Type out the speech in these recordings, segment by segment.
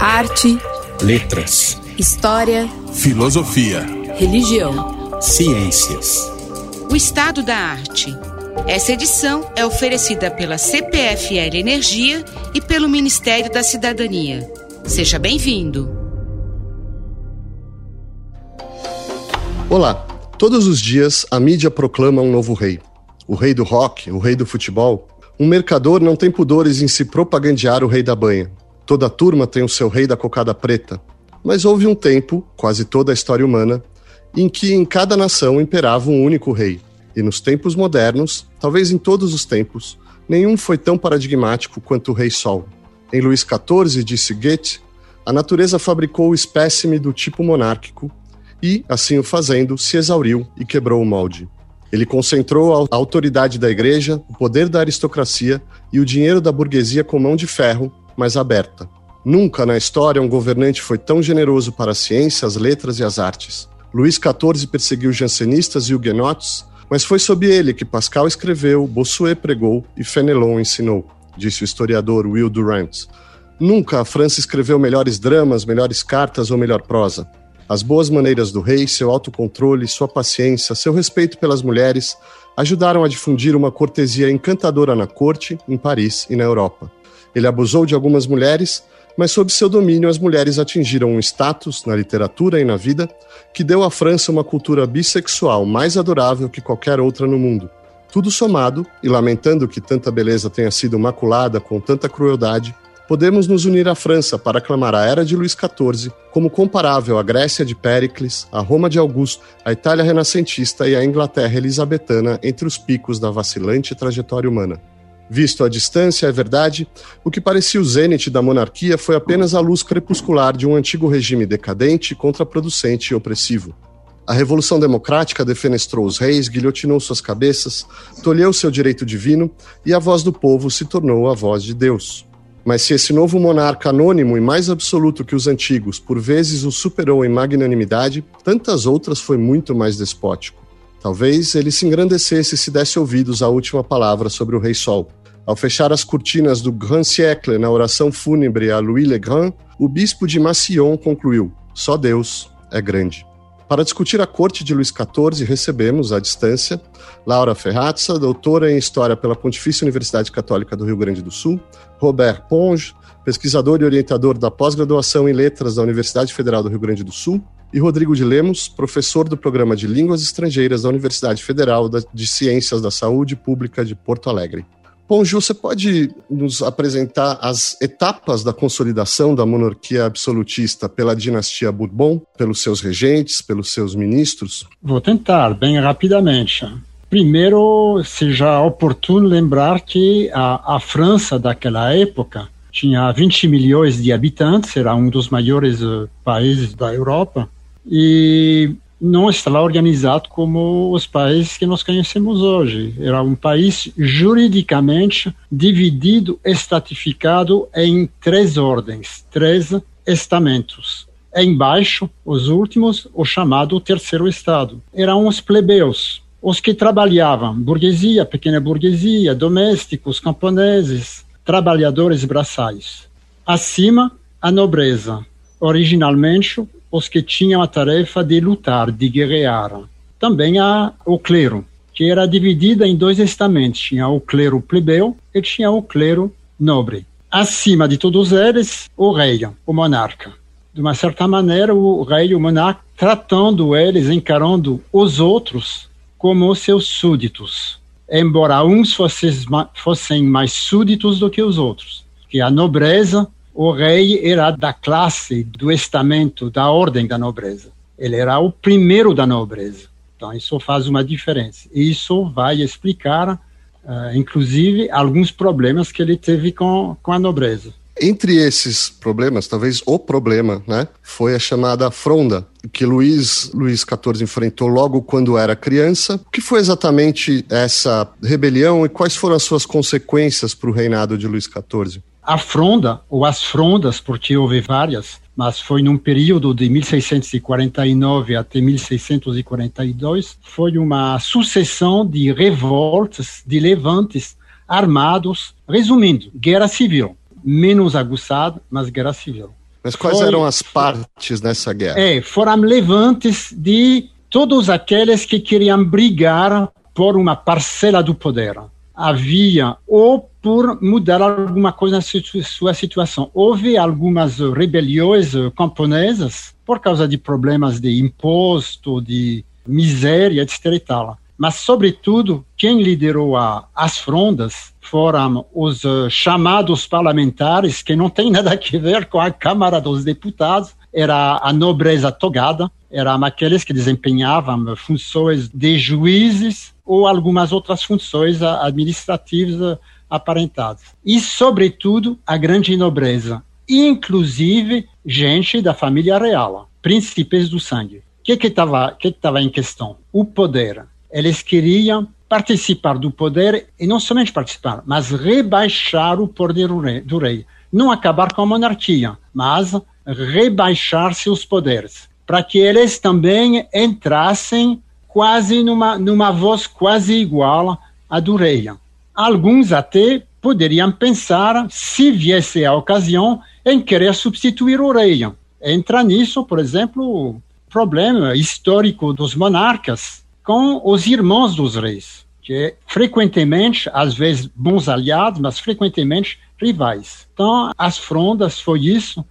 Arte, letras, história, filosofia, religião, ciências. O estado da arte. Essa edição é oferecida pela CPFL Energia e pelo Ministério da Cidadania. Seja bem-vindo. Olá. Todos os dias a mídia proclama um novo rei. O rei do rock, o rei do futebol. Um mercador não tem pudores em se propagandear o rei da banha. Toda turma tem o seu rei da cocada preta. Mas houve um tempo, quase toda a história humana, em que em cada nação imperava um único rei. E nos tempos modernos, talvez em todos os tempos, nenhum foi tão paradigmático quanto o Rei Sol. Em Luís XIV, disse Goethe, a natureza fabricou o espécime do tipo monárquico e, assim o fazendo, se exauriu e quebrou o molde. Ele concentrou a autoridade da igreja, o poder da aristocracia e o dinheiro da burguesia com mão de ferro mas aberta. Nunca na história um governante foi tão generoso para a ciência, as letras e as artes. Luís XIV perseguiu jansenistas e huguenotes, mas foi sob ele que Pascal escreveu, Bossuet pregou e Fenelon ensinou, disse o historiador Will Durant. Nunca a França escreveu melhores dramas, melhores cartas ou melhor prosa. As boas maneiras do rei, seu autocontrole, sua paciência, seu respeito pelas mulheres ajudaram a difundir uma cortesia encantadora na corte, em Paris e na Europa. Ele abusou de algumas mulheres, mas sob seu domínio as mulheres atingiram um status na literatura e na vida que deu à França uma cultura bissexual mais adorável que qualquer outra no mundo. Tudo somado, e lamentando que tanta beleza tenha sido maculada com tanta crueldade, podemos nos unir à França para aclamar a era de Luís XIV como comparável à Grécia de Péricles, a Roma de Augusto, a Itália renascentista e a Inglaterra elisabetana entre os picos da vacilante trajetória humana. Visto à distância, é verdade, o que parecia o zênite da monarquia foi apenas a luz crepuscular de um antigo regime decadente, contraproducente e opressivo. A Revolução Democrática defenestrou os reis, guilhotinou suas cabeças, tolheu seu direito divino e a voz do povo se tornou a voz de Deus. Mas se esse novo monarca anônimo e mais absoluto que os antigos por vezes o superou em magnanimidade, tantas outras foi muito mais despótico. Talvez ele se engrandecesse se desse ouvidos à última palavra sobre o Rei Sol, ao fechar as cortinas do Grand Siècle na oração fúnebre a Louis le Grand, o bispo de Massillon concluiu: Só Deus é grande. Para discutir a corte de Luís XIV, recebemos, à distância, Laura Ferrazza, doutora em História pela Pontifícia Universidade Católica do Rio Grande do Sul, Robert Ponge, pesquisador e orientador da pós-graduação em Letras da Universidade Federal do Rio Grande do Sul, e Rodrigo de Lemos, professor do Programa de Línguas Estrangeiras da Universidade Federal de Ciências da Saúde Pública de Porto Alegre. Gil, você pode nos apresentar as etapas da consolidação da monarquia absolutista pela dinastia Bourbon, pelos seus regentes, pelos seus ministros? Vou tentar, bem rapidamente. Primeiro, seja oportuno lembrar que a, a França daquela época tinha 20 milhões de habitantes, era um dos maiores uh, países da Europa, e não estava organizado como os países que nós conhecemos hoje. Era um país juridicamente dividido, estratificado em três ordens, três estamentos. Embaixo, os últimos, o chamado terceiro estado. Eram os plebeus, os que trabalhavam, burguesia, pequena burguesia, domésticos, camponeses, trabalhadores braçais. Acima, a nobreza, originalmente os que tinham a tarefa de lutar, de guerrear. Também há o clero, que era dividida em dois estamentos. Tinha o clero plebeu e tinha o clero nobre. Acima de todos eles, o rei, o monarca. De uma certa maneira, o rei, o monarca, tratando eles, encarando os outros como seus súditos. Embora uns fossem mais súditos do que os outros. Que a nobreza o rei era da classe, do estamento, da ordem da nobreza. Ele era o primeiro da nobreza. Então, isso faz uma diferença. E isso vai explicar, uh, inclusive, alguns problemas que ele teve com, com a nobreza. Entre esses problemas, talvez o problema, né, foi a chamada fronda, que Luís, Luís XIV enfrentou logo quando era criança. O que foi exatamente essa rebelião e quais foram as suas consequências para o reinado de Luís XIV? A fronda, ou as frondas, porque houve várias, mas foi num período de 1649 até 1642, foi uma sucessão de revoltas, de levantes armados, resumindo, guerra civil, menos aguçada, mas guerra civil. Mas quais Foi, eram as partes nessa guerra? É, foram levantes de todos aqueles que queriam brigar por uma parcela do poder. Havia ou por mudar alguma coisa na sua situação. Houve algumas rebeliões camponesas por causa de problemas de imposto, de miséria, etc. E tal. Mas, sobretudo, quem liderou a, as frondas foram os uh, chamados parlamentares, que não tem nada a ver com a Câmara dos Deputados, era a nobreza togada, eram aqueles que desempenhavam funções de juízes ou algumas outras funções administrativas aparentadas. E, sobretudo, a grande nobreza, inclusive gente da família real, príncipes do sangue. O que estava que que em questão? O poder. Eles queriam participar do poder e não somente participar, mas rebaixar o poder. Do rei. Não acabar com a monarquia, mas rebaixar seus poderes, para que eles também entrassem quase numa, numa voz quase igual à do rei. Alguns até poderiam pensar, se viesse a ocasião, em querer substituir o rei. Entra nisso, por exemplo, o problema histórico dos monarcas com os irmãos dos reis, que frequentemente, às vezes bons aliados, mas frequentemente rivais. Então, as frondas foi isso.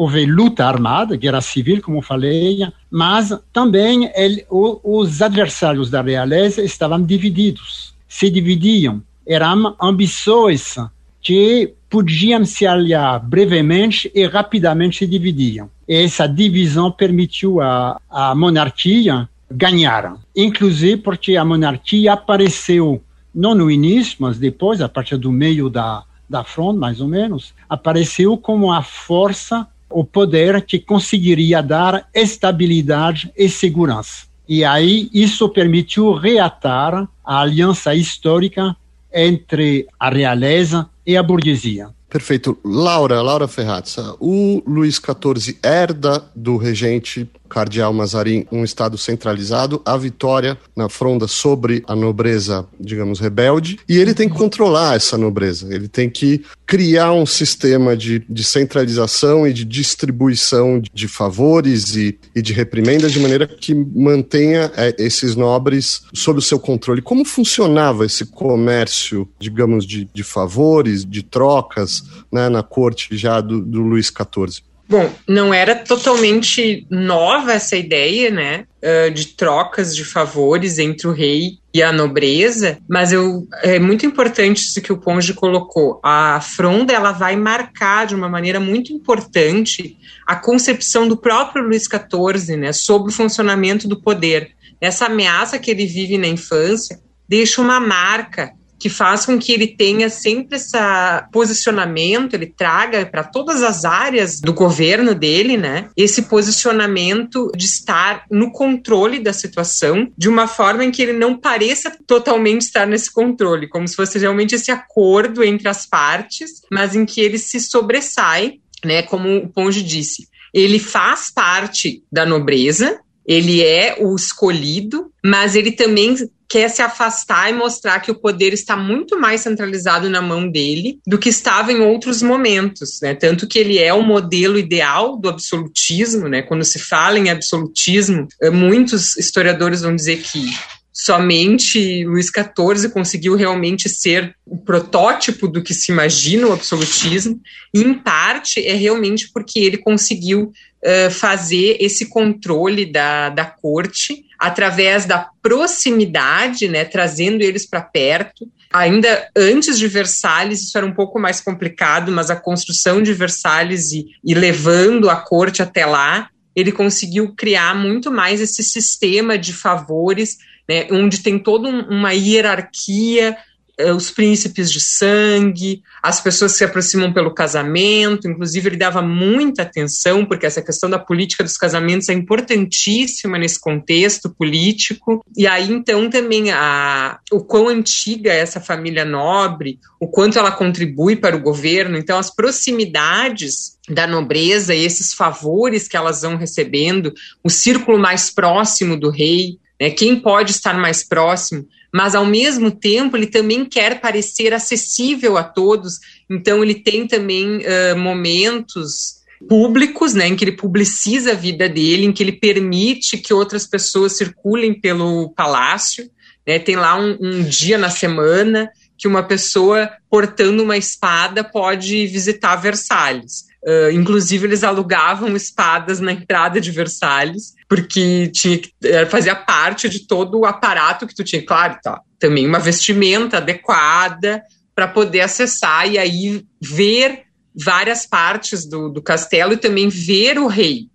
Houve luta armada, guerra civil, como falei, mas também ele, os adversários da realeza estavam divididos, se dividiam, eram ambições que podiam se aliar brevemente e rapidamente se dividiam. E essa divisão permitiu à, monarquia ganhar, inclusive porque a monarquia apareceu não no início, mas depois, a partir do meio da, da fronte, mais ou menos, apareceu como a força, o poder que conseguiria dar estabilidade e segurança. E aí isso permitiu reatar a aliança histórica entre a realeza e a burguesia. Perfeito. Laura, Laura Ferrazza, o Luís XIV herda do regente cardeal Mazarin um Estado centralizado, a vitória na fronda sobre a nobreza, digamos, rebelde, e ele tem que controlar essa nobreza, ele tem que criar um sistema de, de centralização e de distribuição de favores e, e de reprimendas de maneira que mantenha é, esses nobres sob o seu controle. Como funcionava esse comércio, digamos, de, de favores, de trocas, né, na corte já do, do Luís XIV? Bom, não era totalmente nova essa ideia, né, de trocas de favores entre o rei e a nobreza, mas eu, é muito importante isso que o Ponge colocou. A fronda ela vai marcar de uma maneira muito importante a concepção do próprio Luís XIV, né, sobre o funcionamento do poder. Essa ameaça que ele vive na infância deixa uma marca que faz com que ele tenha sempre esse posicionamento, ele traga para todas as áreas do governo dele, né? Esse posicionamento de estar no controle da situação, de uma forma em que ele não pareça totalmente estar nesse controle, como se fosse realmente esse acordo entre as partes, mas em que ele se sobressai, né? Como o Ponge disse, ele faz parte da nobreza, ele é o escolhido, mas ele também quer se afastar e mostrar que o poder está muito mais centralizado na mão dele do que estava em outros momentos, né? Tanto que ele é o modelo ideal do absolutismo, né? Quando se fala em absolutismo, eh, muitos historiadores vão dizer que somente Luís XIV conseguiu realmente ser o protótipo do que se imagina o absolutismo, e em parte é realmente porque ele conseguiu uh, fazer esse controle da, da corte através da proximidade, né, trazendo eles para perto. Ainda antes de Versalhes, isso era um pouco mais complicado, mas a construção de Versalhes e, e levando a corte até lá, ele conseguiu criar muito mais esse sistema de favores, né, onde tem toda um, uma hierarquia eh, os príncipes de sangue, as pessoas que se aproximam pelo casamento, inclusive ele dava muita atenção, porque essa questão da política dos casamentos é importantíssima nesse contexto político, e aí então também a, o quão antiga é essa família nobre, o quanto ela contribui para o governo, então as proximidades da nobreza e esses favores que elas vão recebendo, o círculo mais próximo do rei, né, quem pode estar mais próximo, mas ao mesmo tempo ele também quer parecer acessível a todos, então ele tem também uh, momentos públicos, né, em que ele publiciza a vida dele, em que ele permite que outras pessoas circulem pelo palácio. Né, tem lá um, um dia na semana que uma pessoa portando uma espada pode visitar Versalhes. Uh, inclusive, eles alugavam espadas na entrada de Versalhes, porque tinha que, fazia parte de todo o aparato que tu tinha. Claro, tá, também uma vestimenta adequada para poder acessar e aí ver várias partes do, do castelo e também ver o rei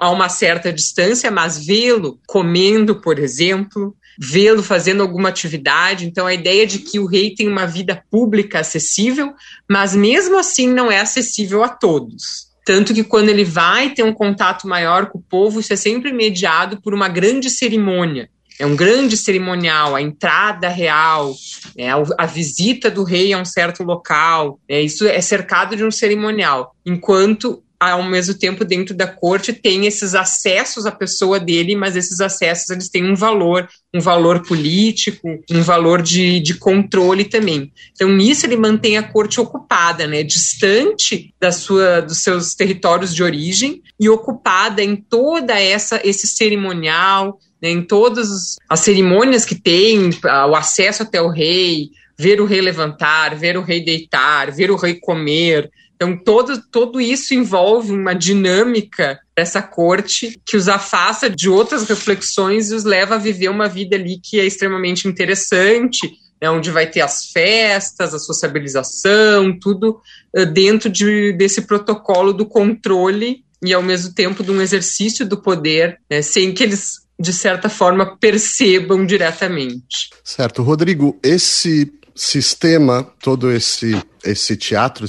a uma certa distância, mas vê-lo comendo, por exemplo, vê-lo fazendo alguma atividade. Então, a ideia de que o rei tem uma vida pública acessível, mas mesmo assim não é acessível a todos. Tanto que quando ele vai ter um contato maior com o povo, isso é sempre mediado por uma grande cerimônia. É um grande cerimonial, a entrada real, é, a visita do rei a um certo local. É, isso é cercado de um cerimonial. Enquanto ao mesmo tempo dentro da corte tem esses acessos à pessoa dele, mas esses acessos eles têm um valor, um valor político, um valor de, de controle também. Então nisso ele mantém a corte ocupada, né, distante da sua, dos seus territórios de origem e ocupada em toda essa esse cerimonial, né, em todas as cerimônias que tem, o acesso até o rei, ver o rei levantar, ver o rei deitar, ver o rei comer, então, todo, todo isso envolve uma dinâmica dessa corte que os afasta de outras reflexões e os leva a viver uma vida ali que é extremamente interessante, né, onde vai ter as festas, a sociabilização, tudo uh, dentro de, desse protocolo do controle e, ao mesmo tempo, de um exercício do poder, né, sem que eles, de certa forma, percebam diretamente. Certo. Rodrigo, esse sistema, todo esse, esse teatro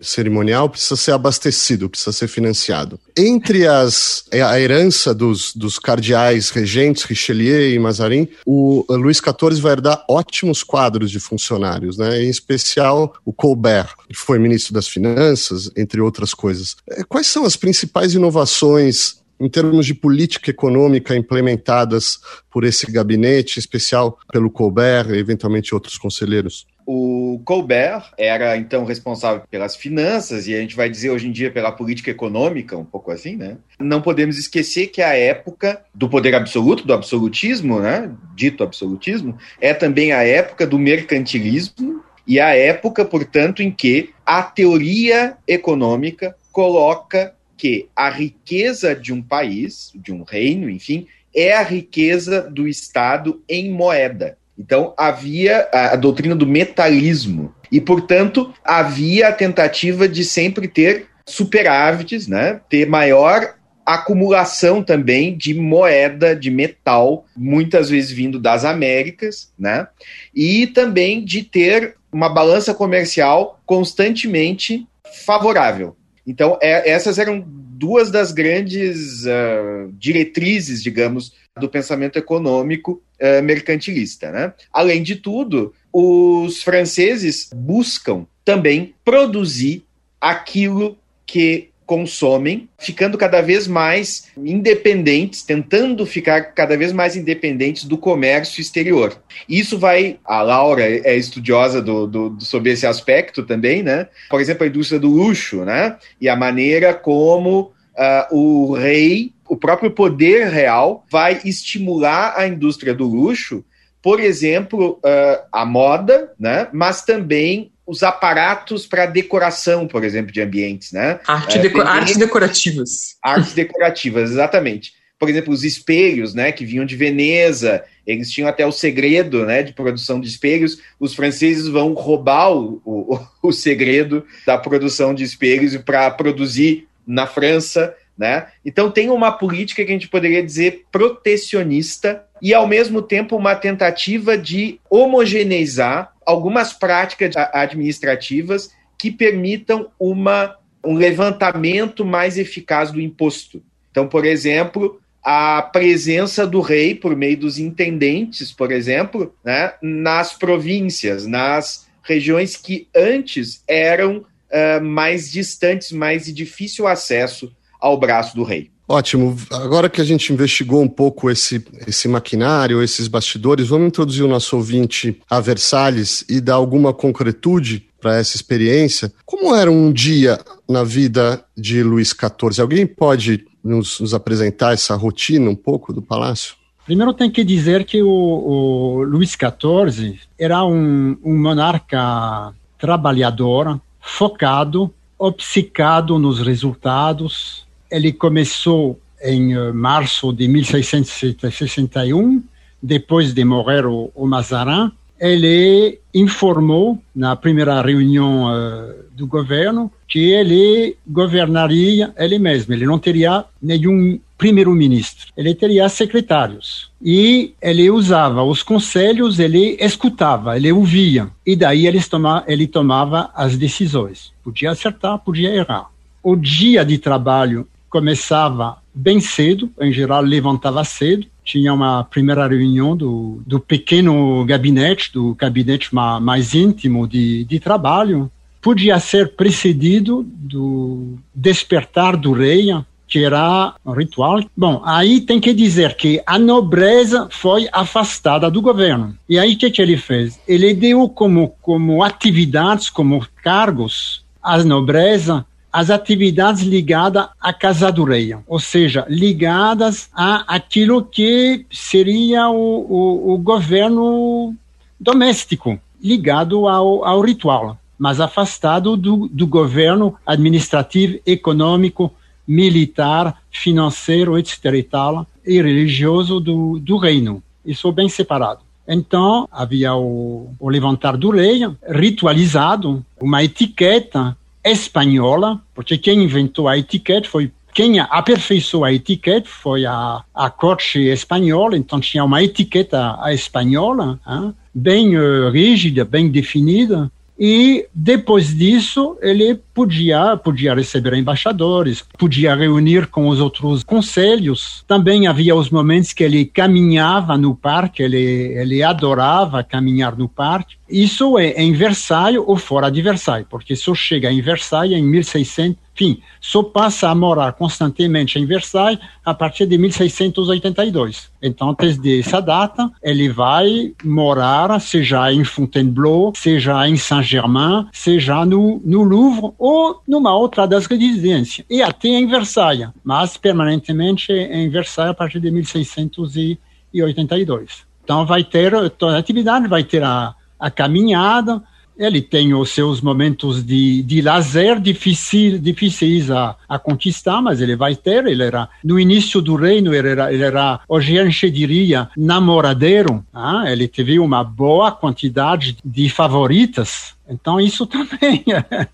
cerimonial precisa ser abastecido, precisa ser financiado. Entre as, a herança dos, dos cardeais regentes, Richelieu e Mazarin, o Luís XIV vai herdar ótimos quadros de funcionários, né? em especial o Colbert, que foi ministro das Finanças, entre outras coisas. É, quais são as principais inovações em termos de política econômica implementadas por esse gabinete, em especial pelo Colbert e eventualmente outros conselheiros? O Colbert era então responsável pelas finanças e a gente vai dizer hoje em dia pela política econômica, um pouco assim, né? Não podemos esquecer que a época do poder absoluto, do absolutismo, né, dito absolutismo, é também a época do mercantilismo e a época, portanto, em que a teoria econômica coloca que a riqueza de um país, de um reino, enfim, é a riqueza do Estado em moeda. Então, havia a, a doutrina do metalismo. E, portanto, havia a tentativa de sempre ter superávites, né? ter maior acumulação também de moeda, de metal, muitas vezes vindo das Américas, né? E também de ter uma balança comercial constantemente favorável. Então, é, essas eram duas das grandes uh, diretrizes, digamos, do pensamento econômico uh, mercantilista. Né? Além de tudo, os franceses buscam também produzir aquilo que consomem, ficando cada vez mais independentes, tentando ficar cada vez mais independentes do comércio exterior. Isso vai. A Laura é estudiosa do, do, sobre esse aspecto também, né? Por exemplo, a indústria do luxo, né? E a maneira como uh, o rei, o próprio poder real, vai estimular a indústria do luxo, por exemplo, uh, a moda, né? Mas também os aparatos para decoração, por exemplo, de ambientes, né? Arte deco é, artes decorativas. Artes decorativas, exatamente. Por exemplo, os espelhos, né, que vinham de Veneza, eles tinham até o segredo, né, de produção de espelhos. Os franceses vão roubar o, o, o segredo da produção de espelhos para produzir na França, né? Então tem uma política que a gente poderia dizer protecionista e ao mesmo tempo uma tentativa de homogeneizar algumas práticas administrativas que permitam uma, um levantamento mais eficaz do imposto. Então, por exemplo, a presença do rei por meio dos intendentes, por exemplo, né, nas províncias, nas regiões que antes eram uh, mais distantes, mais de difícil acesso ao braço do rei. Ótimo. Agora que a gente investigou um pouco esse, esse maquinário, esses bastidores, vamos introduzir o nosso ouvinte a Versalhes e dar alguma concretude para essa experiência. Como era um dia na vida de Luís XIV? Alguém pode nos, nos apresentar essa rotina um pouco do palácio? Primeiro tem que dizer que o, o Luís XIV era um, um monarca trabalhador, focado, obcecado nos resultados. Ele começou em eh, março de 1661, depois de morrer o, o Mazarin, ele informou na primeira reunião uh, do governo que ele governaria ele mesmo, ele não teria nenhum primeiro-ministro, ele teria secretários. E ele usava os conselhos, ele escutava, ele ouvia, e daí ele, toma, ele tomava as decisões. Podia acertar, podia errar. O dia de trabalho começava bem cedo, em geral levantava cedo, tinha uma primeira reunião do, do pequeno gabinete, do gabinete ma, mais íntimo de, de trabalho. Podia ser precedido do despertar do rei, que era um ritual. Bom, aí tem que dizer que a nobreza foi afastada do governo. E aí o que, que ele fez? Ele deu como, como atividades, como cargos, à nobreza as atividades ligadas à Casa do Rei, ou seja, ligadas a aquilo que seria o, o, o governo doméstico, ligado ao, ao ritual, mas afastado do, do governo administrativo, econômico, militar, financeiro, etc. e tal, e religioso do, do reino. Isso bem separado. Então, havia o, o levantar do rei, ritualizado, uma etiqueta espanhola, porque quem inventou a etiqueta foi quem aperfeiçoou a etiqueta foi a, a corte espanhola, então tinha uma etiqueta espanhola, hein, bem uh, rígida, bem definida, e depois disso, ele podia, podia receber embaixadores, podia reunir com os outros conselhos. Também havia os momentos que ele caminhava no parque, ele, ele adorava caminhar no parque. Isso é em Versailles ou fora de Versailles, porque só chega em Versailles em 1600 enfim, só passa a morar constantemente em Versailles a partir de 1682. Então, desde essa data, ele vai morar, seja em Fontainebleau, seja em Saint-Germain, seja no, no Louvre ou numa outra das residências, e até em Versailles, mas permanentemente em Versailles a partir de 1682. Então, vai ter toda a atividade, vai ter a, a caminhada, ele tem os seus momentos de, de lazer difícil, difíceis a, a conquistar, mas ele vai ter. Ele era no início do reino, ele era, ele era hoje a gente diria namoradeiro. Ah, ele teve uma boa quantidade de favoritas. Então isso também é,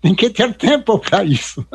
tem que ter tempo para isso.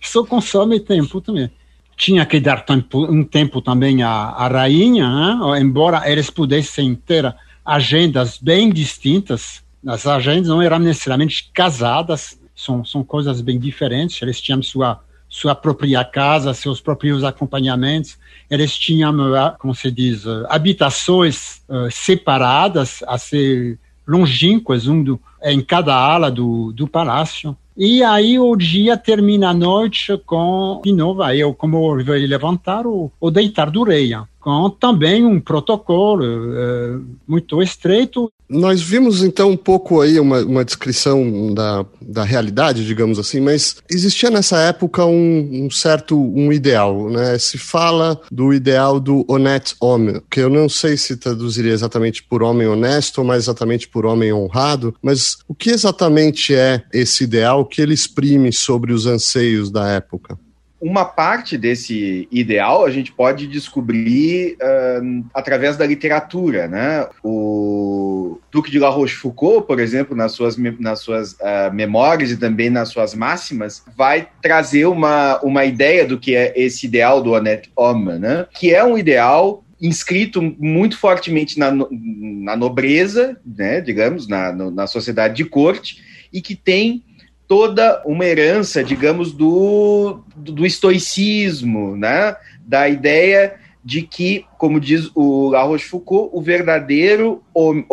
Isso consome tempo também tinha que dar tempo, um tempo também à, à rainha, hein? embora eles pudessem ter agendas bem distintas, as agentes não eram necessariamente casadas, são, são coisas bem diferentes. Eles tinham sua sua própria casa, seus próprios acompanhamentos. Eles tinham, eh, como se diz, eh, habitações uh, separadas, assim, longínquas, um do, em cada ala do, do palácio. E aí o dia termina a noite com, de novo, aí eu, como eu levantar o, o deitar do rei, com também um protocolo uh, muito estreito. Nós vimos então um pouco aí uma, uma descrição da, da realidade, digamos assim, mas existia nessa época um, um, certo um ideal, né? Se fala do ideal do honnête homme, que eu não sei se traduziria exatamente por homem honesto ou mais exatamente por homem honrado, mas o que exatamente é esse ideal que ele exprime sobre os anseios da época? Uma parte desse ideal a gente pode descobrir uh, através da literatura, né? O Duque de La Rochefoucauld, por exemplo, nas suas, nas suas uh, memórias e também nas suas máximas, vai trazer uma, uma ideia do que é esse ideal do honnête homme, né? Que é um ideal inscrito muito fortemente na, na nobreza, né? Digamos, na, na sociedade de corte e que tem toda uma herança, digamos, do, do estoicismo, né? da ideia de que, como diz o La Rochefoucauld, o verdadeiro homme,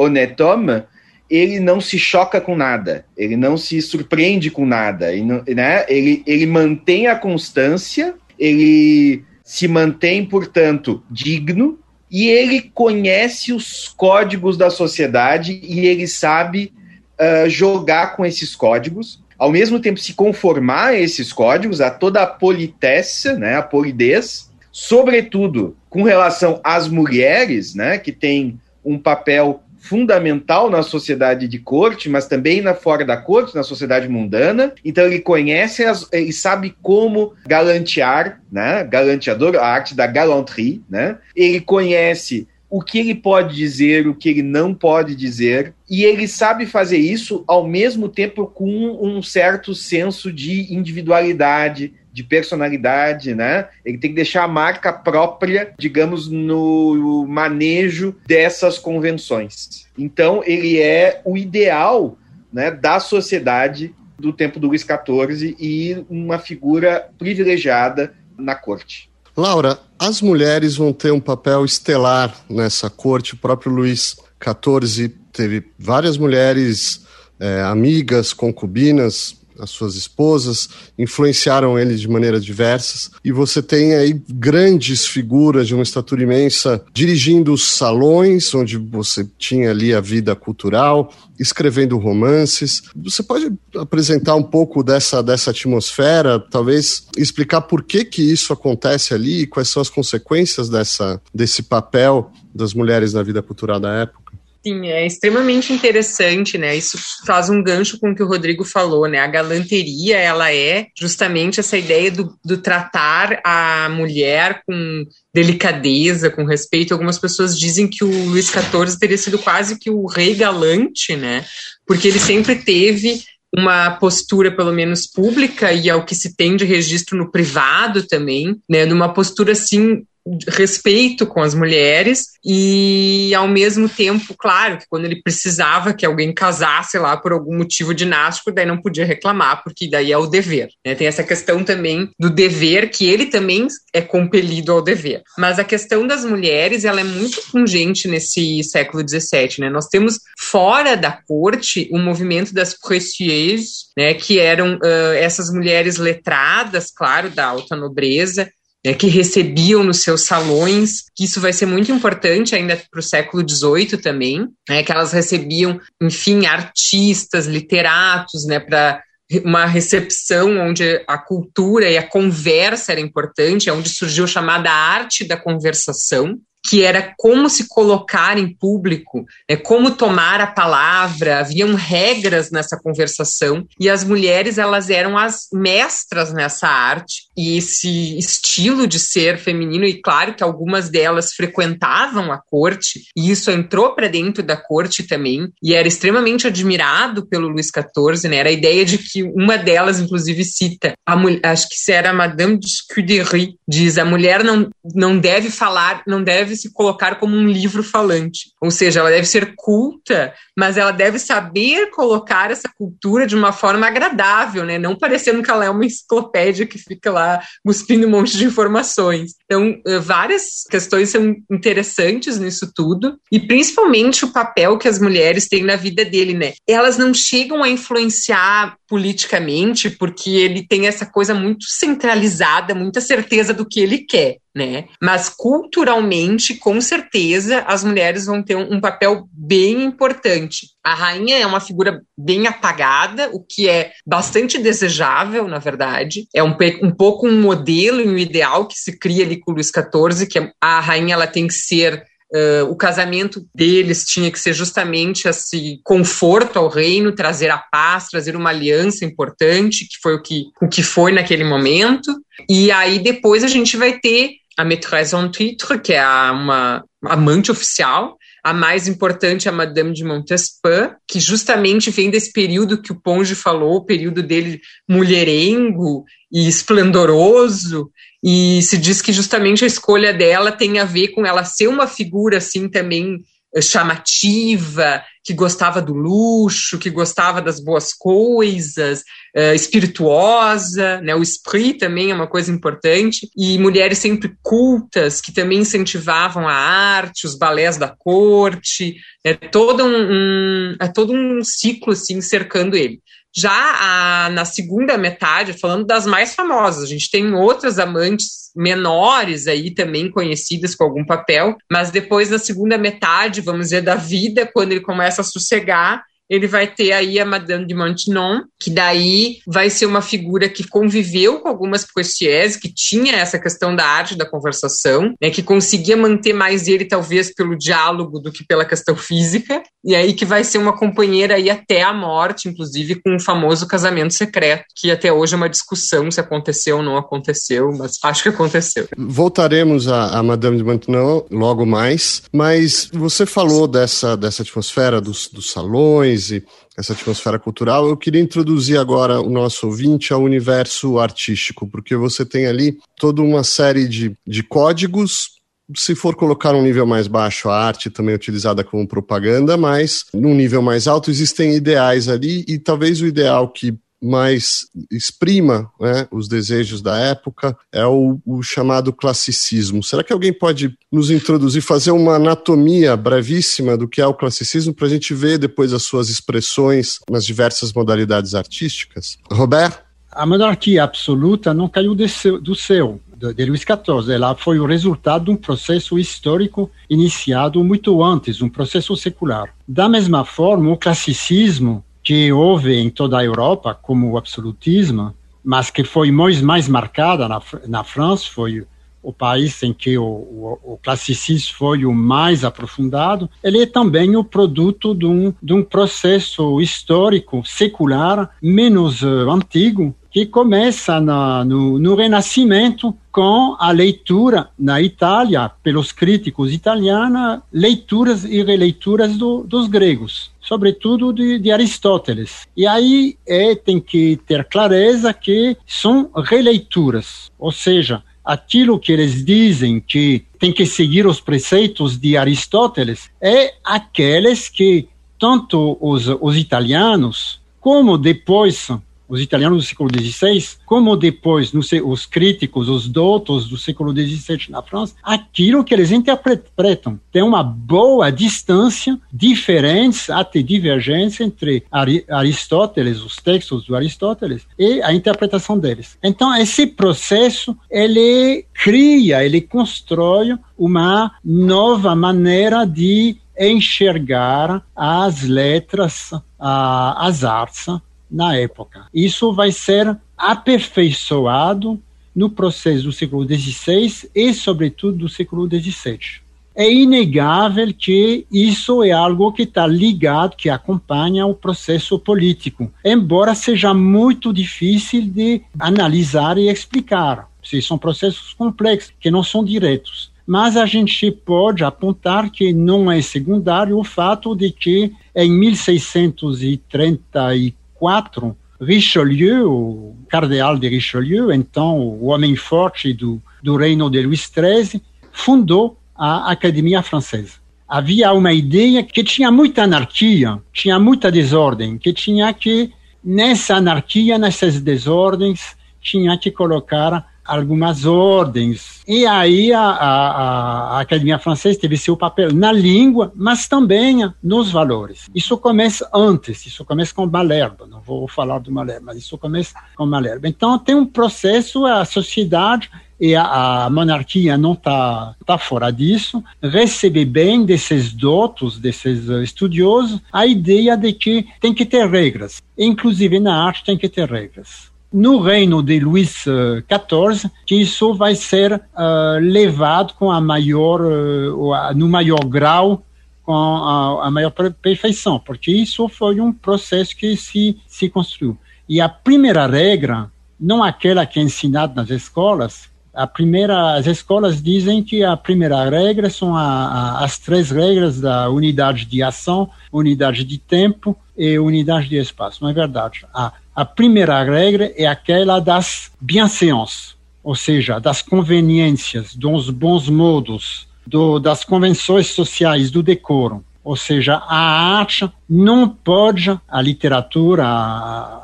ele não se choca com nada, ele não se surpreende com nada, ele, né? ele, ele mantém a constância, ele se mantém, portanto, digno, e ele conhece os códigos da sociedade e ele sabe uh, jogar com esses códigos, ao mesmo tempo se conformar a esses códigos, a toda a politesse, né, a polidez, sobretudo com relação às mulheres, né, que tem um papel fundamental na sociedade de corte, mas também na fora da corte, na sociedade mundana. Então ele conhece, as, sabe como galantear, né? Galanteador, a arte da galanterie, né? Ele conhece o que ele pode dizer, o que ele não pode dizer, e ele sabe fazer isso ao mesmo tempo com um certo senso de individualidade, de personalidade, né? Ele tem que deixar a marca própria, digamos, no manejo dessas convenções. Então, ele é o ideal né, da sociedade do tempo do Luís XIV e uma figura privilegiada na corte. Laura, as mulheres vão ter um papel estelar nessa corte. O próprio Luís XIV teve várias mulheres, é, amigas, concubinas, as suas esposas, influenciaram ele de maneiras diversas. E você tem aí grandes figuras de uma estatura imensa dirigindo os salões, onde você tinha ali a vida cultural, escrevendo romances. Você pode apresentar um pouco dessa, dessa atmosfera, talvez explicar por que, que isso acontece ali e quais são as consequências dessa, desse papel das mulheres na vida cultural da época? Sim, é extremamente interessante, né? Isso faz um gancho com o que o Rodrigo falou, né? A galanteria, ela é justamente essa ideia do, do tratar a mulher com delicadeza, com respeito. Algumas pessoas dizem que o Luís XIV teria sido quase que o rei galante, né? Porque ele sempre teve uma postura, pelo menos pública, e ao que se tem de registro no privado também, né? Numa postura, assim, respeito com as mulheres e ao mesmo tempo, claro, que quando ele precisava que alguém casasse lá por algum motivo dinástico, daí não podia reclamar, porque daí é o dever. Né? Tem essa questão também do dever, que ele também é compelido ao dever. Mas a questão das mulheres, ela é muito pungente nesse século XVII. Né? Nós temos fora da corte o movimento das précieuses, né, que eram uh, essas mulheres letradas, claro, da alta nobreza, né, que recebiam nos seus salões, que isso vai ser muito importante ainda para o século XVIII também, né, que elas recebiam, enfim, artistas, literatos, né, para uma recepção onde a cultura e a conversa era importante, é onde surgiu a chamada arte da conversação, que era como se colocar em público, né, como tomar a palavra, haviam regras nessa conversação e as mulheres elas eram as mestras nessa arte e esse estilo de ser feminino e claro que algumas delas frequentavam a corte e isso entrou para dentro da corte também e era extremamente admirado pelo Luís XIV, né? Era a ideia de que uma delas inclusive cita, a, acho que isso era Madame de Scudery, diz a mulher não não deve falar, não deve se colocar como um livro falante. Ou seja, ela deve ser culta, mas ela deve saber colocar essa cultura de uma forma agradável, né? Não parecendo que ela é uma enciclopédia que fica lá cuspindo um monte de informações. Então, eh, várias questões são interessantes nisso tudo, e principalmente o papel que as mulheres têm na vida dele, né? Elas não chegam a influenciar politicamente, porque ele tem essa coisa muito centralizada, muita certeza do que ele quer né? Mas culturalmente, com certeza, as mulheres vão ter um, papel bem importante. A rainha é uma figura bem apagada, o que é bastante desejável, na verdade. É um, um pouco um modelo e um ideal que se cria ali com o Luís XIV, que a rainha ela tem que ser Uh, o casamento deles tinha que ser justamente esse conforto ao reino, trazer a paz, trazer uma aliança importante, que foi o que, o que foi naquele momento. E aí depois a gente vai ter a maîtresse en titre, que é uma amante oficial, a mais importante é a Madame de Montespan, que justamente vem desse período que o Ponge falou, o período dele mulherengo e esplendoroso, e se diz que justamente a escolha dela tem a ver com ela ser uma figura assim também chamativa, que gostava do luxo, que gostava das boas coisas, uh, espirituosa, né? O esprit também é uma coisa importante e mulheres sempre cultas que também incentivavam a arte, os balés da corte, é todo um, um é todo um ciclo assim cercando ele. Já a, na segunda metade, falando das mais famosas, a gente tem outras amantes menores aí também conhecidas com algum papel, mas depois na segunda metade, vamos dizer, da vida, quando ele começa a sossegar, ele vai ter aí a Madame de Maintenon, que daí vai ser uma figura que conviveu com algumas poetiers, que tinha essa questão da arte da conversação, né, que conseguia manter mais ele talvez pelo diálogo do que pela questão física, e aí que vai ser uma companheira aí até a morte, inclusive com o famoso casamento secreto, que até hoje é uma discussão se aconteceu ou não aconteceu, mas acho que aconteceu. Voltaremos a, a Madame de Maintenon logo mais, mas você falou dessa, dessa atmosfera dos, dos salões e essa atmosfera cultural. Eu queria introduzir agora o nosso ouvinte ao universo artístico, porque você tem ali toda uma série de, de códigos se for colocar um nível mais baixo, a arte também é utilizada como propaganda, mas num nível mais alto existem ideais ali e talvez o ideal que mais exprima né, os desejos da época é o, o, chamado classicismo. Será que alguém pode nos introduzir, fazer uma anatomia brevíssima do que é o classicismo para a gente ver depois as suas expressões nas diversas modalidades artísticas? Robert? A monarquia absoluta não caiu do céu de Luís XIV. Ela foi o resultado de um processo histórico iniciado muito antes, um processo secular. Da mesma forma, o classicismo, que houve em toda a Europa, como o absolutismo, mas que foi mais, mais marcada na, na França, foi o país em que o, o, o, classicismo foi o mais aprofundado, ele é também o produto de um, de um processo histórico secular menos uh, antigo, que começa na, no, no, Renascimento com a leitura na Itália, pelos críticos italianos, leituras e releituras do, dos gregos, sobretudo de, de, Aristóteles. E aí é, tem que ter clareza que são releituras, ou seja, aquilo que eles dizem que tem que seguir os preceitos de Aristóteles é aqueles que tanto os, os italianos como depois os italianos do século XVI, como depois os críticos, os doutos do século XVII na França, aquilo que eles interpretam. Tem uma boa distância, diferença, até divergência entre Aristóteles, os textos do Aristóteles, e a interpretação deles. Então, esse processo, ele cria, ele constrói uma nova maneira de enxergar as letras, as artes, na época. Isso vai ser aperfeiçoado no processo do século XVI e, sobretudo, do século XVII. É inegável que isso é algo que está ligado, que acompanha o processo político, embora seja muito difícil de analisar e explicar. São processos complexos, que não são diretos. Mas a gente pode apontar que não é secundário o fato de que em 1634 1904, Richelieu, o cardeal de Richelieu, então o homem forte do, do reino de Luís XIII, fundou a Academia Francesa. Havia uma ideia que tinha muita anarquia, tinha muita desordem, que tinha que, nessa anarquia, nessas desordens, tinha que colocar algumas ordens. E aí a, a, a, Academia Francesa teve seu papel na língua, mas também nos valores. Isso começa antes, isso começa com Malherbe, não vou falar do Malherbe, mas isso começa com Malherbe. Então tem um processo, a sociedade e a, a monarquia não está tá fora disso, recebe bem desses dotos, desses estudiosos, a ideia de que tem que ter regras. Inclusive na arte tem que ter regras no reino de Luís XIV, eh, que isso vai ser uh, levado com a maior, uh, no maior grau, com a, a, maior perfeição, porque isso foi um processo que se, se construiu. E a primeira regra, não aquela que é ensinada nas escolas, a primeira, as escolas dizem que a primeira regra são a, a, as três regras da unidade de ação, unidade de tempo e unidade de espaço. Não é verdade. A a primeira regra é aquela das bienséances, ou seja, das conveniências, dos bons modos, do, das convenções sociais, do decoro. Ou seja, a arte não pode, a literatura,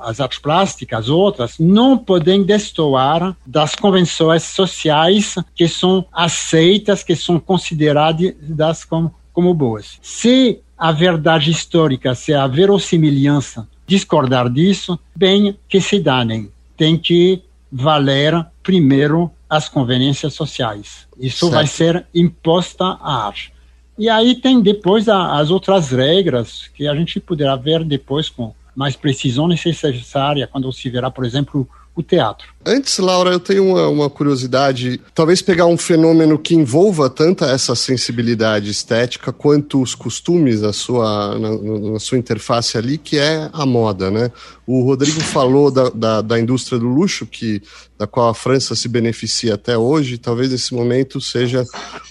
as artes plásticas, outras, não podem destoar das convenções sociais que são aceitas, que são consideradas como, como boas. Se a verdade histórica, se a verossimilhança discordar disso, bem que se danem. Tem que valer primeiro as conveniências sociais. Isso certo. vai ser imposta à arte. E aí tem depois a, as outras regras que a gente poderá ver depois com mais precisão necessária quando se verá, por exemplo, o teatro. Antes, Laura, eu tenho uma, uma, curiosidade. Talvez pegar um fenômeno que envolva tanto essa sensibilidade estética quanto os costumes na sua, na, na sua interface ali, que é a moda, né? O Rodrigo falou da, da, da, indústria do luxo, que, da qual a França se beneficia até hoje. Talvez esse momento seja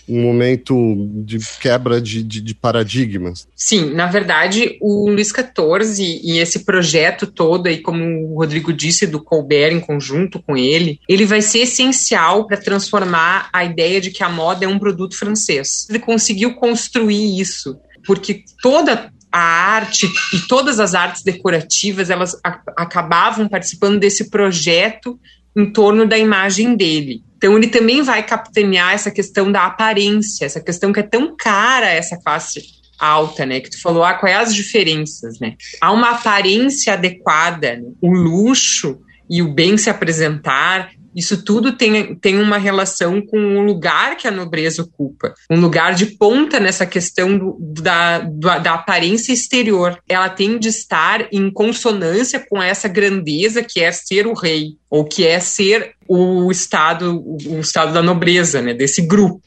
um momento de quebra de, de, de paradigmas. Sim, na verdade, o Luiz XIV e esse projeto todo, aí, como o Rodrigo disse, do Colbert em conjunto com ele, ele vai ser essencial para transformar a ideia de que a moda é um produto francês. Ele conseguiu construir isso, porque toda a arte e todas as artes decorativas elas acabavam participando desse projeto em torno da imagem dele. Então ele também vai capitanear essa questão da aparência, essa questão que é tão cara essa classe alta, né? Que tu falou, ah, quais as diferenças, né? Há uma aparência adequada, né? o luxo e o bem se apresentar, isso tudo tem, tem uma relação com o lugar que a nobreza ocupa, um lugar de ponta nessa questão do, da, da, aparência exterior. Ela tem de estar em consonância com essa grandeza que é ser o rei, ou que é ser o estado, o estado da nobreza, né, desse grupo.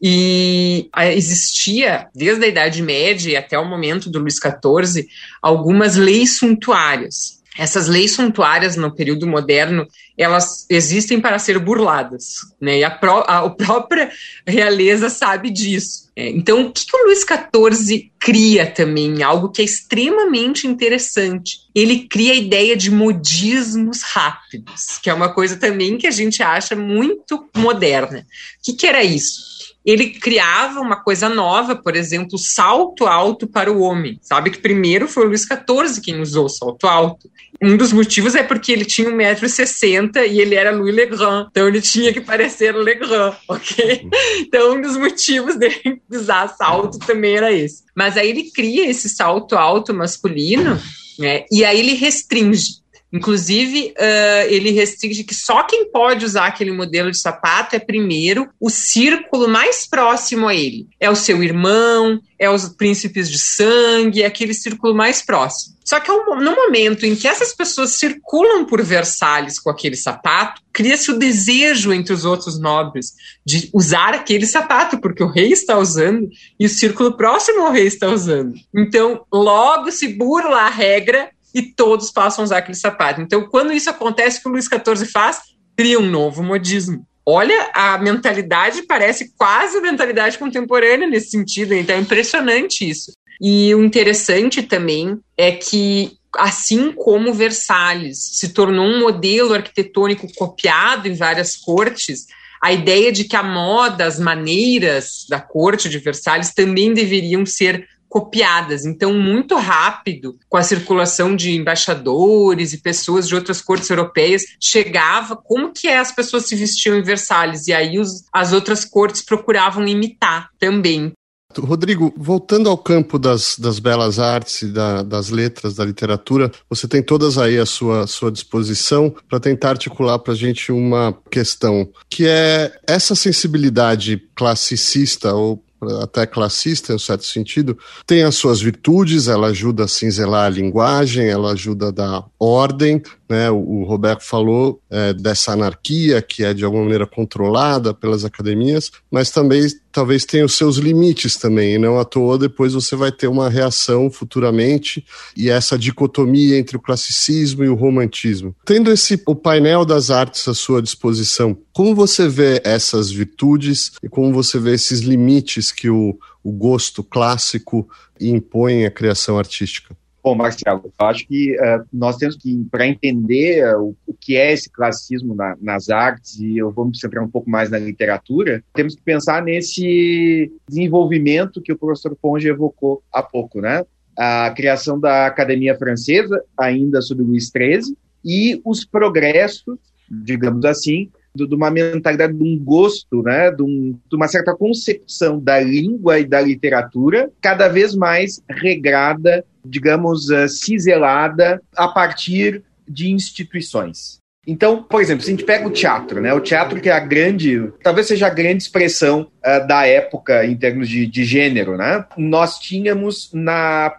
E existia, desde a Idade Média até o momento do Luís XIV, algumas leis suntuárias essas leis suntuárias no período moderno, elas existem para ser burladas, né? E a, pró a, a própria realeza sabe disso. É, então, o que, que, o Luís XIV cria também? Algo que é extremamente interessante. Ele cria a ideia de modismos rápidos, que é uma coisa também que a gente acha muito moderna. O que, que era isso? Ele criava uma coisa nova, por exemplo, salto alto para o homem. Sabe que primeiro foi o Luís XIV quem usou salto alto. Um dos motivos é porque ele tinha 1,60m e ele era Louis Legrand, então ele tinha que parecer Legrand, ok? Então um dos motivos dele usar salto também era esse. Mas aí ele cria esse salto alto masculino, né? E aí ele restringe. Inclusive, uh, ele restringe que só quem pode usar aquele modelo de sapato é, primeiro, o círculo mais próximo a ele. É o seu irmão, é os príncipes de sangue, é aquele círculo mais próximo. Só que no momento em que essas pessoas circulam por Versalhes com aquele sapato, cria-se o desejo entre os outros nobres de usar aquele sapato, porque o rei está usando e o círculo próximo ao rei está usando. Então, logo se burla a regra e todos passam a usar aquele sapato. Então, quando isso acontece, o que o Luís XIV faz? Cria um novo modismo. Olha, a mentalidade parece quase a mentalidade contemporânea nesse sentido, então é impressionante isso. E o interessante também é que, assim como Versalhes se tornou um modelo arquitetônico copiado em várias cortes, a ideia de que a moda, as maneiras da corte de Versalhes também deveriam ser copiadas. Então, muito rápido, com a circulação de embaixadores e pessoas de outras cortes europeias, chegava como que as pessoas se vestiam em Versalhes, e aí os, as outras cortes procuravam imitar também. Rodrigo, voltando ao campo das, das belas artes e da, das letras, da literatura, você tem todas aí à sua, sua disposição para tentar articular para a gente uma questão, que é essa sensibilidade classicista ou até classista, em um certo sentido, tem as suas virtudes, ela ajuda a cinzelar a linguagem, ela ajuda a dar ordem, né? O, Roberto falou é, dessa anarquia que é de alguma maneira controlada pelas academias, mas também talvez tenha os seus limites também, e não à toa depois você vai ter uma reação futuramente e essa dicotomia entre o classicismo e o romantismo. Tendo esse o painel das artes à sua disposição, como você vê essas virtudes e como você vê esses limites que o, o gosto clássico impõe à criação artística? Bom, Marcelo, eu acho que uh, nós temos que, para entender o, o, que é esse classicismo na, nas artes, e eu vou me centrar um pouco mais na literatura, temos que pensar nesse desenvolvimento que o professor Ponge evocou há pouco, né? A criação da Academia Francesa, ainda sob Luís XIII, e os progressos, digamos assim, de uma mentalidade, de um gosto, né, de, um, de, uma certa concepção da língua e da literatura cada vez mais regrada, digamos, uh, ciselada a partir de instituições. Então, por exemplo, se a gente pega o teatro, né? O teatro que é a grande, talvez seja a grande expressão uh, da época em termos de, de gênero, né? Nós tínhamos na,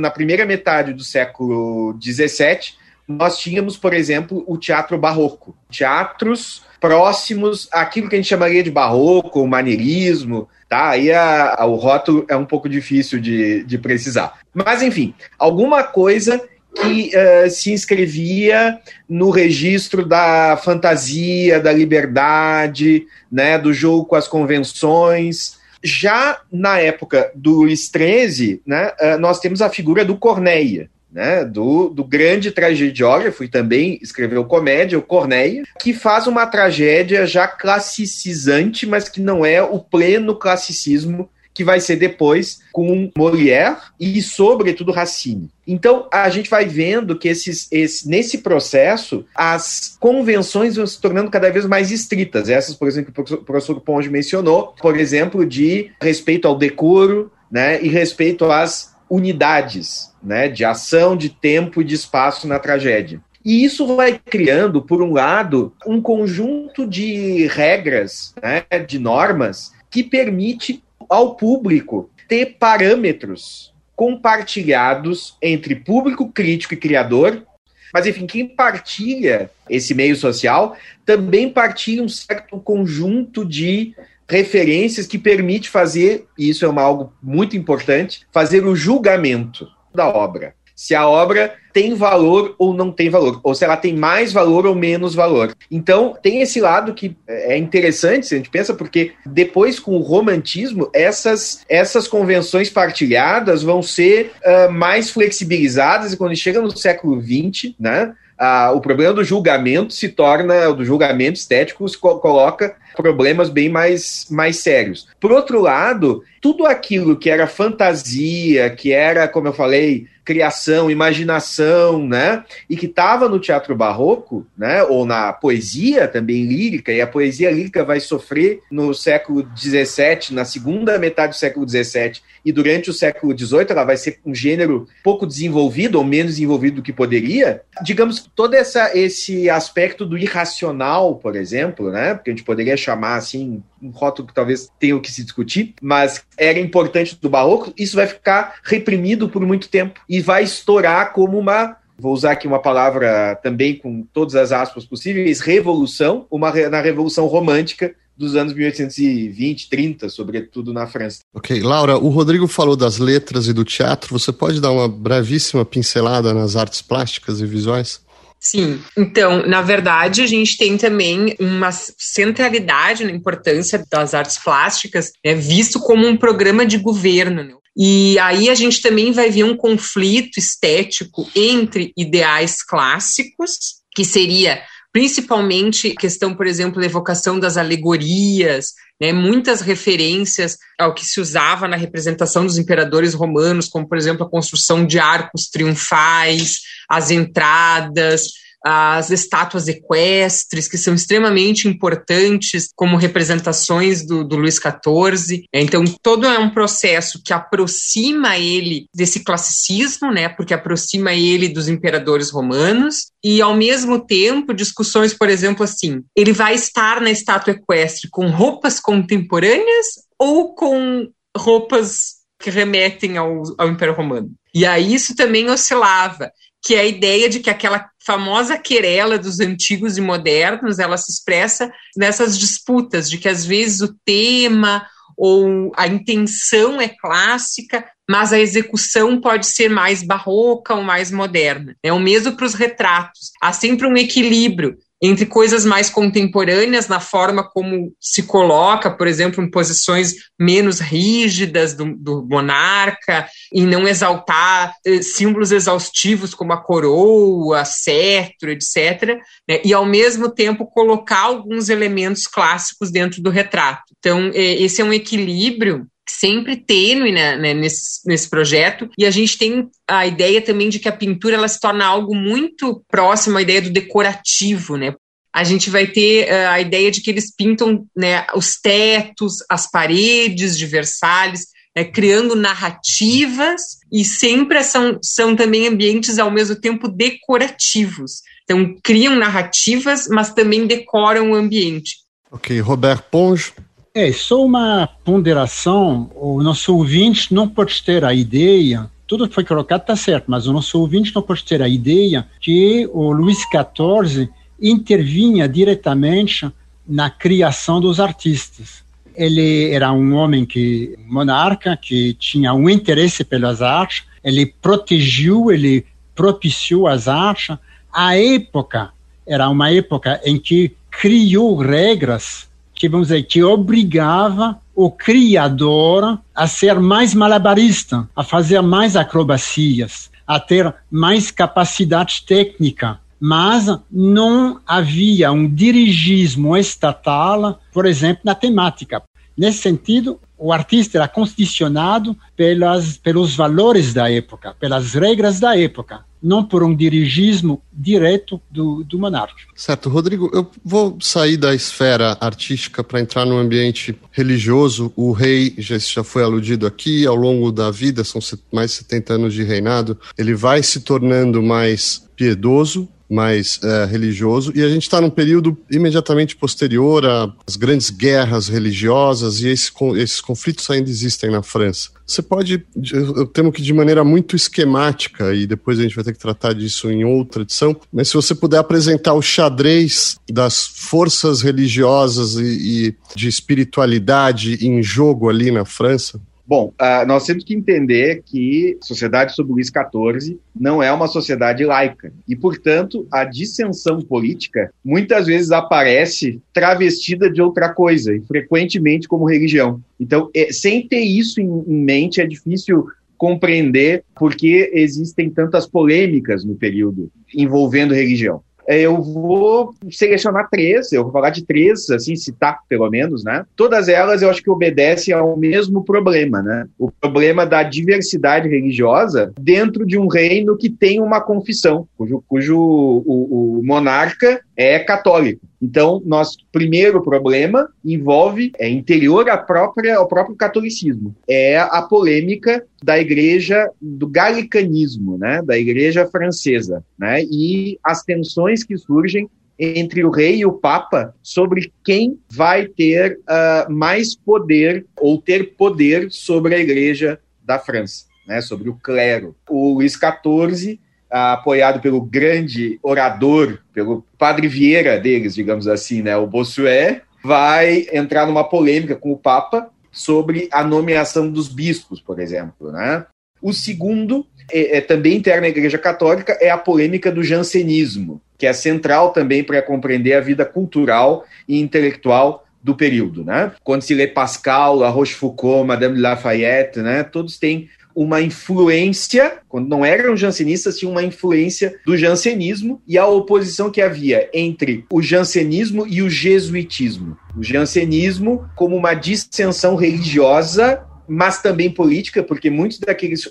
na primeira metade do século XVII, nós tínhamos, por exemplo, o teatro barroco. Teatros próximos àquilo que a gente chamaria de barroco, o maneirismo, tá? Aí a, a, o rótulo é um pouco difícil de, de precisar. Mas, enfim, alguma coisa que uh, se inscrevia no registro da fantasia, da liberdade, né, do jogo com as convenções. Já na época do Luís XIII, né, uh, nós temos a figura do Corneia, né, do, do grande tragediógrafo e também escreveu comédia, o Corneia, que faz uma tragédia já classicizante, mas que não é o pleno classicismo que vai ser depois com Molière e, sobretudo, Racine. Então, a gente vai vendo que esses, esse, nesse processo, as convenções vão se tornando cada vez mais estritas. Essas, por exemplo, que o professor Ponge mencionou, por exemplo, de respeito ao decoro né, e respeito às unidades né, de ação, de tempo e de espaço na tragédia. E isso vai criando, por um lado, um conjunto de regras, né, de normas, que permite ao público ter parâmetros compartilhados entre público, crítico e criador. Mas, enfim, quem partilha esse meio social também partilha um certo conjunto de referências que permite fazer, e isso é uma, algo muito importante, fazer o julgamento da obra se a obra tem valor ou não tem valor, ou se ela tem mais valor ou menos valor. Então, tem esse lado que é interessante, se a gente pensa, porque depois, com o romantismo, essas, essas convenções partilhadas vão ser uh, mais flexibilizadas, e quando chega no século XX, né? Ah, o problema do julgamento se torna, do julgamento estético, se co coloca problemas bem mais, mais sérios. Por outro lado, tudo aquilo que era fantasia, que era, como eu falei, criação, imaginação, né? E que estava no teatro barroco, né? Ou na poesia também lírica, e a poesia lírica vai sofrer no século XVII, na segunda metade do século XVII, e durante o século XVIII ela vai ser um gênero pouco desenvolvido ou menos desenvolvido do que poderia. Digamos, todo essa, esse aspecto do irracional, por exemplo, né? Porque a gente poderia chamar assim um rótulo que talvez tenha o que se discutir, mas era importante do barroco, isso vai ficar reprimido por muito tempo e vai estourar como uma vou usar aqui uma palavra também com todas as aspas possíveis, revolução, uma na revolução romântica dos anos 1820, 30, sobretudo na França. Ok, Laura, o Rodrigo falou das letras e do teatro. Você pode dar uma brevíssima pincelada nas artes plásticas e visuais? Sim, então, na verdade, a gente tem também uma centralidade na importância das artes plásticas, né, visto como um programa de governo. Né? E aí a gente também vai ver um conflito estético entre ideais clássicos, que seria principalmente questão, por exemplo, da evocação das alegorias, né, muitas referências ao que se usava na representação dos imperadores romanos, como, por exemplo, a construção de arcos triunfais, as entradas, as estátuas equestres, que são extremamente importantes como representações do, do Luís XIV. Então, todo é um processo que aproxima ele desse classicismo, né, porque aproxima ele dos imperadores romanos, e, ao mesmo tempo, discussões, por exemplo, assim, ele vai estar na estátua equestre com roupas contemporâneas ou com roupas que remetem ao, ao Império Romano. E aí isso também oscilava que é a ideia de que aquela famosa querela dos antigos e modernos, ela se expressa nessas disputas, de que às vezes o tema ou a intenção é clássica, mas a execução pode ser mais barroca ou mais moderna. É o mesmo para os retratos. Há sempre um equilíbrio entre coisas mais contemporâneas na forma como se coloca, por exemplo, em posições menos rígidas do, do monarca, e não exaltar eh, símbolos exaustivos como a coroa, cetro, etc., né, e ao mesmo tempo colocar alguns elementos clássicos dentro do retrato. Então, eh, esse é um equilíbrio sempre tênue né, né, nesse, nesse projeto e a gente tem a ideia também de que a pintura ela se torna algo muito próximo à ideia do decorativo, né? A gente vai ter uh, a ideia de que eles pintam né, os tetos, as paredes de Versalhes, né, criando narrativas e sempre são, são também ambientes ao mesmo tempo decorativos. Então, criam narrativas, mas também decoram o ambiente. Ok, Roberto Ponge. É, só uma ponderação, o nosso ouvinte não pode ter a ideia, tudo que foi colocado está certo, mas o nosso ouvinte não pode ter a ideia que o Luís XIV intervinha diretamente na criação dos artistas. Ele era um homem que monarca que tinha um interesse pelas artes, ele protegeu, ele propiciou as artes. A época era uma época em que criou regras que vamos dizer que obrigava o criador a ser mais malabarista, a fazer mais acrobacias, a ter mais capacidade técnica, mas não havia um dirigismo estatal, por exemplo, na temática. Nesse sentido, o artista era condicionado pelas, pelos valores da época, pelas regras da época, não por um dirigismo direto do, do monarca. Certo, Rodrigo, eu vou sair da esfera artística para entrar no ambiente religioso. O rei, já, já foi aludido aqui, ao longo da vida, são mais de 70 anos de reinado, ele vai se tornando mais piedoso, mais é, religioso, e a gente está num período imediatamente posterior às grandes guerras religiosas e esse, esses conflitos ainda existem na França. Você pode, eu temo que de maneira muito esquemática, e depois a gente vai ter que tratar disso em outra edição, mas se você puder apresentar o xadrez das forças religiosas e, e de espiritualidade em jogo ali na França. Bom, uh, nós temos que entender que a sociedade sob Luís XIV não é uma sociedade laica. E, portanto, a dissensão política muitas vezes aparece travestida de outra coisa, e frequentemente como religião. Então, é, sem ter isso em, em mente, é difícil compreender por que existem tantas polêmicas no período envolvendo religião. É, eu vou selecionar três, eu vou falar de três, assim, citar pelo menos, né? Todas elas eu acho que obedecem ao mesmo problema, né? O problema da diversidade religiosa dentro de um reino que tem uma confissão, cujo, cujo o, o monarca é católico. Então, nosso primeiro problema envolve é interior à própria, ao próprio catolicismo. É a polêmica da igreja do galicanismo, né, da igreja francesa, né, e as tensões que surgem entre o rei e o papa sobre quem vai ter uh, mais poder ou ter poder sobre a igreja da França, né, sobre o clero. O Luís XIV apoiado pelo grande orador, pelo padre Vieira deles, digamos assim, né, o Bossuet, vai entrar numa polêmica com o Papa sobre a nomeação dos bispos, por exemplo. Né? O segundo, é, é também interno à Igreja Católica, é a polêmica do jansenismo, que é central também para compreender a vida cultural e intelectual do período, né? Quando se lê Pascal, La Rochefoucauld, Madame de Lafayette, né? Todos têm uma influência, quando não eram jansenistas, tinha uma influência do jansenismo e a oposição que havia entre o jansenismo e o jesuitismo. O jansenismo como uma dissensão religiosa mas também política, porque muitos daqueles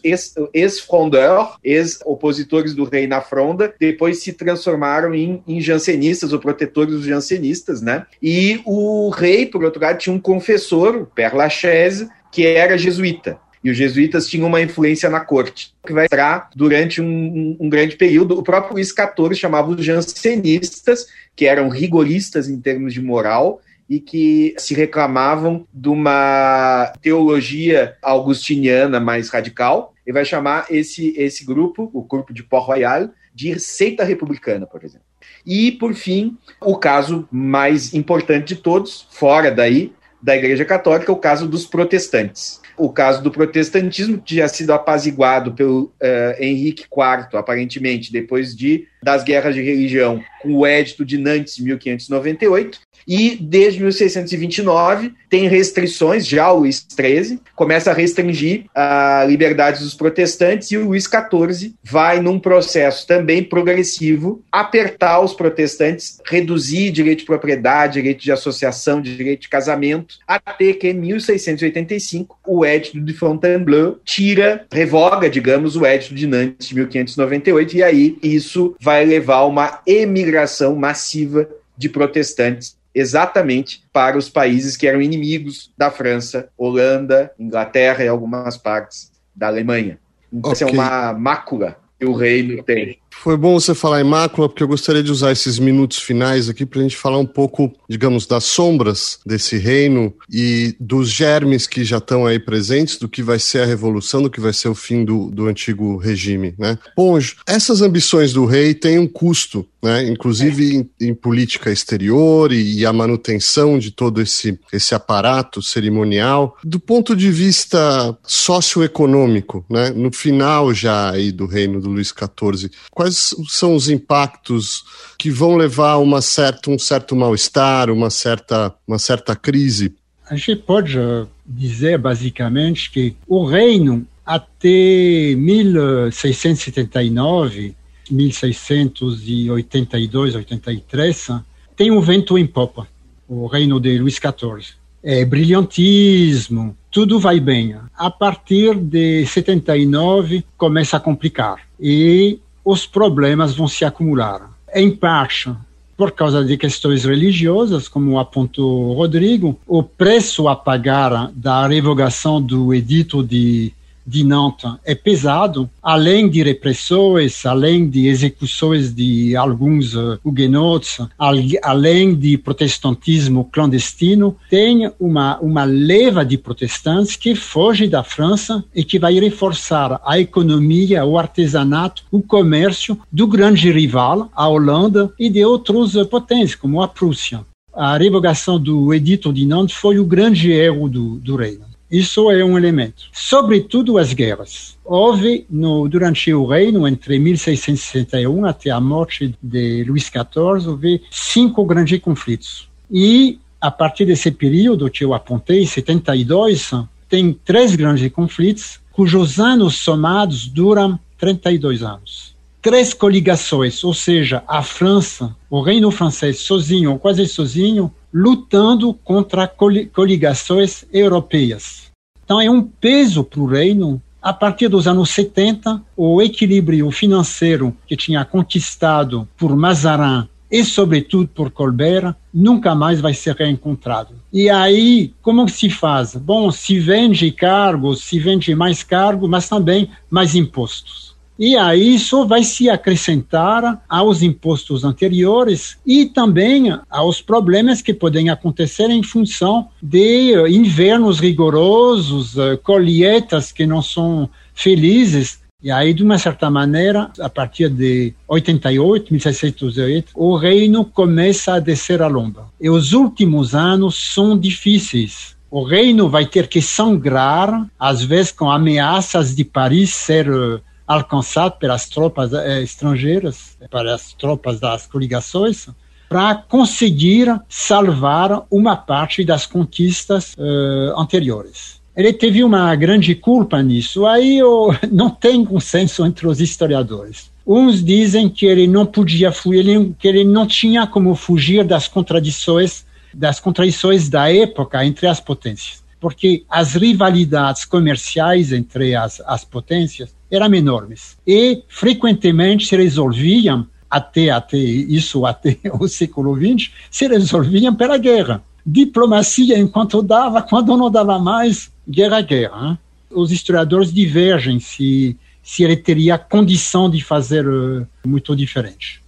ex-frondeurs, ex-opositores do rei na fronda, depois se transformaram em, em jansenistas ou protetores dos jansenistas, né? E o rei, por outro lado, tinha um confessor, o Père Lachaise, que era jesuíta. E os jesuítas tinham uma influência na corte, que vai entrar durante um, um, grande período. O próprio Luís XIV chamava os jansenistas, que eram rigoristas em termos de moral, e que se reclamavam de uma teologia augustiniana mais radical. Ele vai chamar esse, esse grupo, o grupo de Port-Royal, de seita republicana, por exemplo. E, por fim, o caso mais importante de todos, fora daí, da Igreja Católica, o caso dos protestantes o caso do protestantismo, tinha sido apaziguado pelo uh, Henrique IV, aparentemente, depois de das guerras de religião, com o Edito de Nantes, em 1598, e desde 1629 tem restrições, já o Luís XIII começa a restringir a liberdade dos protestantes e o Luís XIV vai num processo também progressivo apertar os protestantes, reduzir direito de propriedade, direito de associação, direito de casamento, até que em 1685 o Edito de Fontainebleau tira, revoga, digamos, o Edito de Nantes de 1598 e aí isso vai levar a uma emigração massiva de protestantes exatamente para os países que eram inimigos da França, Holanda, Inglaterra e algumas partes da Alemanha. Então, okay. essa é uma mácula que o reino tem. Foi bom você falar em mácula, porque eu gostaria de usar esses minutos finais aqui para a gente falar um pouco, digamos, das sombras desse reino e dos germes que já estão aí presentes, do que vai ser a revolução, do que vai ser o fim do, do antigo regime. Né? Ponjo, essas ambições do rei têm um custo, né? inclusive em, em política exterior e, e, a manutenção de todo esse, esse aparato cerimonial. Do ponto de vista socioeconômico, né? no final já aí do reino do Luís XIV, quais são os impactos que vão levar a uma certa, um certo mal-estar, uma certa, uma certa crise? A gente pode dizer basicamente que o reino até 1679, 1682, 83, tem um vento em popa, o reino de Luís XIV. É brilhantismo, tudo vai bem. A partir de 79 começa a complicar e os problemas vão se acumular. Em parte, por causa de questões religiosas, como apontou Rodrigo, o preço a pagar da revogação do edito de de Nantes é pesado, além de repressões, além de execuções de alguns uh, huguenotes, além de protestantismo clandestino, tem uma, uma leva de protestantes que foge da França e que vai reforçar a economia, o artesanato, o comércio do grande rival, a Holanda, e de outros uh, potências, como a Prússia. A revogação do Edito de Nantes foi o grande erro do, do reino. Isso é um elemento. Sobretudo as guerras. Houve, no, durante o reino, entre 1661 até a morte de Luís XIV, houve cinco grandes conflitos. E, a partir desse período que eu apontei, 72, tem três grandes conflitos, cujos anos somados duram 32 anos. Três coligações, ou seja, a França, o reino francês sozinho ou quase sozinho, lutando contra coligações europeias. Então, é um peso para o reino. A partir dos anos 70, o equilíbrio financeiro que tinha conquistado por Mazarin e, sobretudo, por Colbert, nunca mais vai ser reencontrado. E aí, como se faz? Bom, se vende cargos, se vende mais cargos, mas também mais impostos. E aí isso vai se acrescentar aos impostos anteriores e também aos problemas que podem acontecer em função de invernos rigorosos, eh, colheitas que não são felizes. E aí, de uma certa maneira, a partir de 88, 1608, o reino começa a descer a lomba. E os últimos anos são difíceis. O reino vai ter que sangrar, às vezes com ameaças de Paris ser eh, alcançado pelas tropas eh, estrangeiras, pelas tropas das coligações, para conseguir salvar uma parte das conquistas eh, anteriores. Ele teve uma grande culpa nisso. Aí eu, não tem consenso entre os historiadores. Uns dizem que ele não podia fugir, que ele não tinha como fugir das contradições, das contradições da época entre as potências, porque as rivalidades comerciais entre as, as potências eram enormes. E frequentemente se resolviam até até isso até o século XX se resolviam pela guerra. Diplomacia enquanto dava quando não dava mais guerra guerra hein? os historiadores divergem se se ele teria condição de fazer uh, muito diferente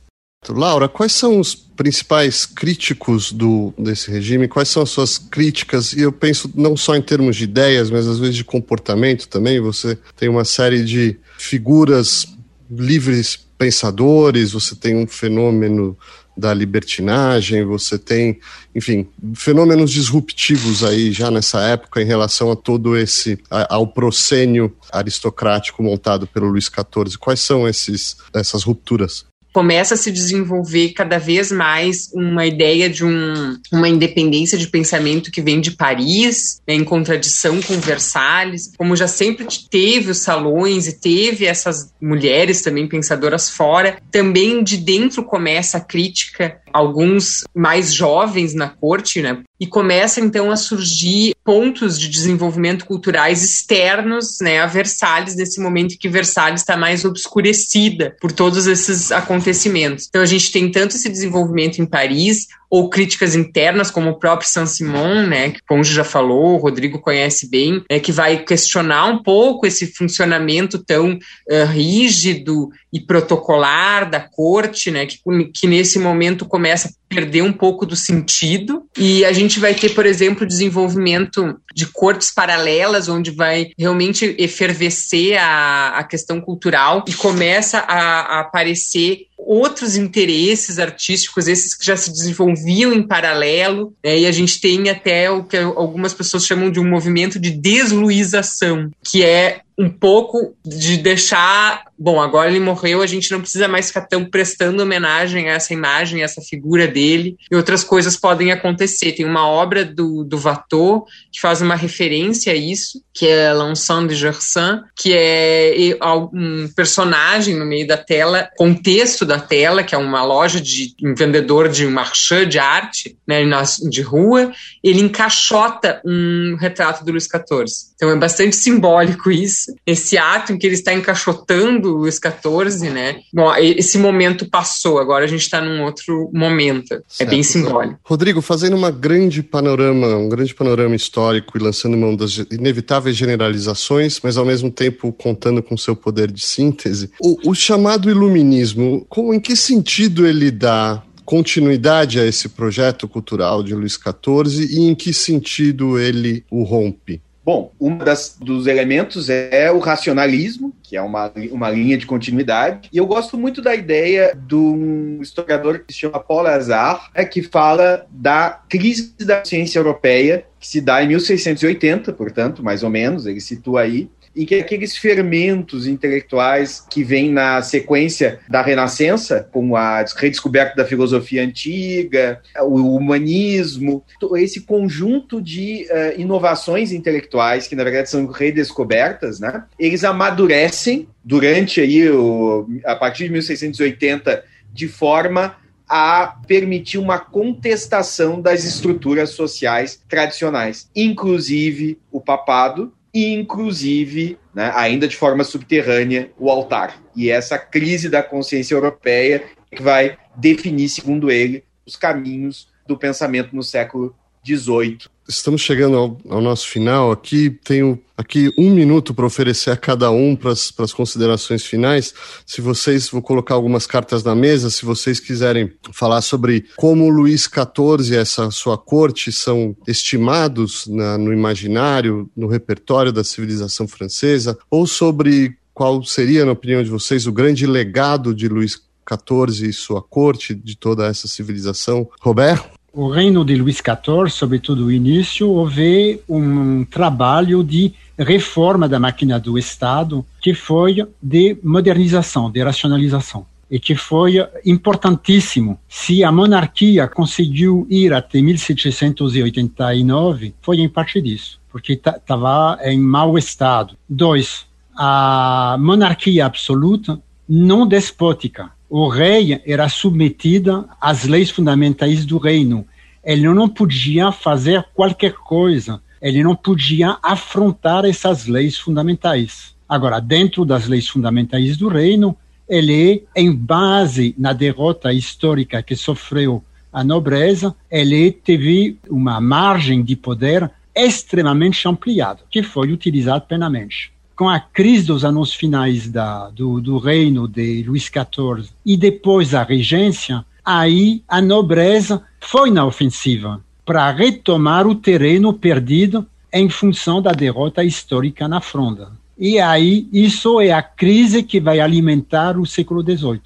Laura, quais são os principais críticos do, desse regime? Quais são as suas críticas? E eu penso não só em termos de ideias, mas às vezes de comportamento também. Você tem uma série de figuras livres pensadores, você tem um fenômeno da libertinagem, você tem, enfim, fenômenos disruptivos aí já nessa época em relação a todo esse ao proscênio aristocrático montado pelo Luís XIV. Quais são esses essas rupturas? Começa a se desenvolver cada vez mais uma ideia de um, uma independência de pensamento que vem de Paris, né, em contradição com Versalhes, como já sempre teve os salões e teve essas mulheres também pensadoras fora, também de dentro começa a crítica, alguns mais jovens na corte, né, e começa então a surgir pontos de desenvolvimento culturais externos né, a Versalhes, nesse momento em que Versalhes está mais obscurecida por todos esses acontecimentos. Então a gente tem tanto esse desenvolvimento em Paris, ou críticas internas, como o próprio Saint-Simon, né, que o Conde já falou, o Rodrigo conhece bem, é, que vai questionar um pouco esse funcionamento tão uh, rígido e protocolar da corte, né, que, que nesse momento começa perder um pouco do sentido. E a gente vai ter, por exemplo, desenvolvimento de cortes paralelas, onde vai realmente efervescer a, a questão cultural e começa a, a aparecer outros interesses artísticos, esses que já se desenvolviam em paralelo, né, e a gente tem até o que algumas pessoas chamam de um movimento de desluização, que é um pouco de deixar, bom, agora ele morreu, a gente não precisa mais ficar tão prestando homenagem a essa imagem, a essa figura dele, e outras coisas podem acontecer. Tem uma obra do, do Watteau que faz uma referência a isso, que é L'Ensemble de Gersan, que é um personagem no meio da tela, contexto da tela, que é uma loja de um vendedor de marchand de arte, né, de rua, ele encaixota um retrato do Luís XIV. Então é bastante simbólico isso, esse ato em que ele está encaixotando o Luís XIV, né? Bom, esse momento passou, agora a gente está num outro momento. Certo. É bem simbólico. Rodrigo, fazendo uma grande panorama, um grande panorama histórico e lançando mão das inevitáveis generalizações, mas ao mesmo tempo contando com seu poder de síntese, o, o chamado iluminismo, como, em que sentido ele dá continuidade a esse projeto cultural de Luís XIV e em que sentido ele o rompe? Bom, um das, dos elementos é o racionalismo, que é uma, uma linha de continuidade. E eu gosto muito da ideia de um historiador que se chama Paul Azar, é, que fala da crise da ciência europeia, que se dá em 1680, portanto, mais ou menos, ele situa aí, em que aqueles fermentos intelectuais que vêm na sequência da Renascença, como a redescoberta da filosofia antiga, o humanismo, esse conjunto de uh, inovações intelectuais que na verdade são redescobertas, né? Eles amadurecem durante aí o, a partir de 1680 de forma a permitir uma contestação das estruturas sociais tradicionais, inclusive o papado, e inclusive, né, ainda de forma subterrânea, o altar. E essa crise da consciência europeia que vai definir, segundo ele, os caminhos do pensamento no século XVIII Estamos chegando ao, ao, nosso final aqui. Tenho aqui um minuto para oferecer a cada um para as considerações finais. Se vocês, vou colocar algumas cartas na mesa, se vocês quiserem falar sobre como Luís XIV e essa sua corte são estimados na, no imaginário, no repertório da civilização francesa, ou sobre qual seria, na opinião de vocês, o grande legado de Luís XIV e sua corte, de toda essa civilização. Robert? O reino de Luís XIV, sobretudo o início, houve um trabalho de reforma da máquina do Estado que foi de modernização, de racionalização e que foi importantíssimo. Se a monarquia conseguiu ir até 1789, foi em parte disso, porque estava em mau estado. Dois, a monarquia absoluta não despótica o rei era submetido às leis fundamentais do reino. Ele não podia fazer qualquer coisa. Ele não podia afrontar essas leis fundamentais. Agora, dentro das leis fundamentais do reino, ele, em base na derrota histórica que sofreu a nobreza, ele teve uma margem de poder extremamente ampliada, que foi utilizada plenamente com a crise dos anos finais da, do, do reino de Luís XIV e depois a regência, aí a nobreza foi na ofensiva para retomar o terreno perdido em função da derrota histórica na fronda. E aí isso é a crise que vai alimentar o século XVIII,